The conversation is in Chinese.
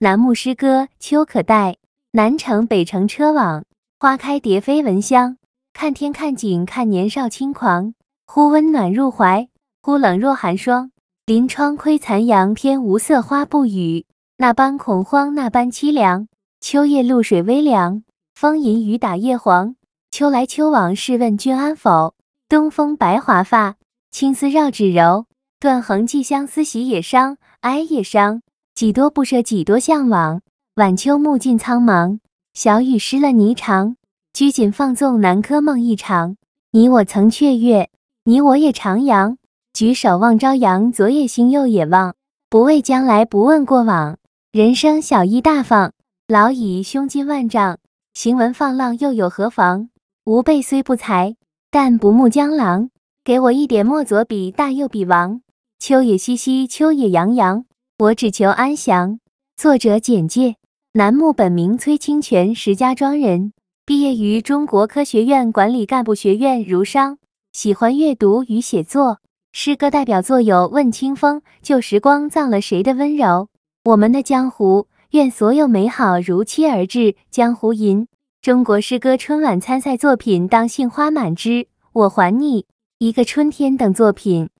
南牧诗歌秋可待，南城北城车往，花开蝶飞闻香。看天看景看年少轻狂，忽温暖入怀，忽冷若寒霜。临窗窥残阳，偏无色花不语，那般恐慌，那般凄凉。秋夜露水微凉，风吟雨打叶黄。秋来秋往，试问君安否？东风白华发，青丝绕指柔。断横寄相思，喜也伤，哀也伤。几多不舍，几多向往。晚秋暮尽苍茫，小雨湿了霓裳。拘谨放纵，南柯梦一场。你我曾雀跃，你我也徜徉。举手望朝阳，左也心右也望。不畏将来，不问过往。人生小意大放，老矣胸襟万丈。行文放浪又有何妨？吾辈虽不才，但不慕江郎。给我一点墨左笔，大右笔王。秋也淅淅，秋也洋洋，我只求安详。作者简介：楠木本名崔清泉，石家庄人，毕业于中国科学院管理干部学院儒商，喜欢阅读与写作。诗歌代表作有《问清风》《旧时光葬了谁的温柔》《我们的江湖》《愿所有美好如期而至》《江湖吟》。中国诗歌春晚参赛作品《当杏花满枝》《我还你》《一个春天》等作品。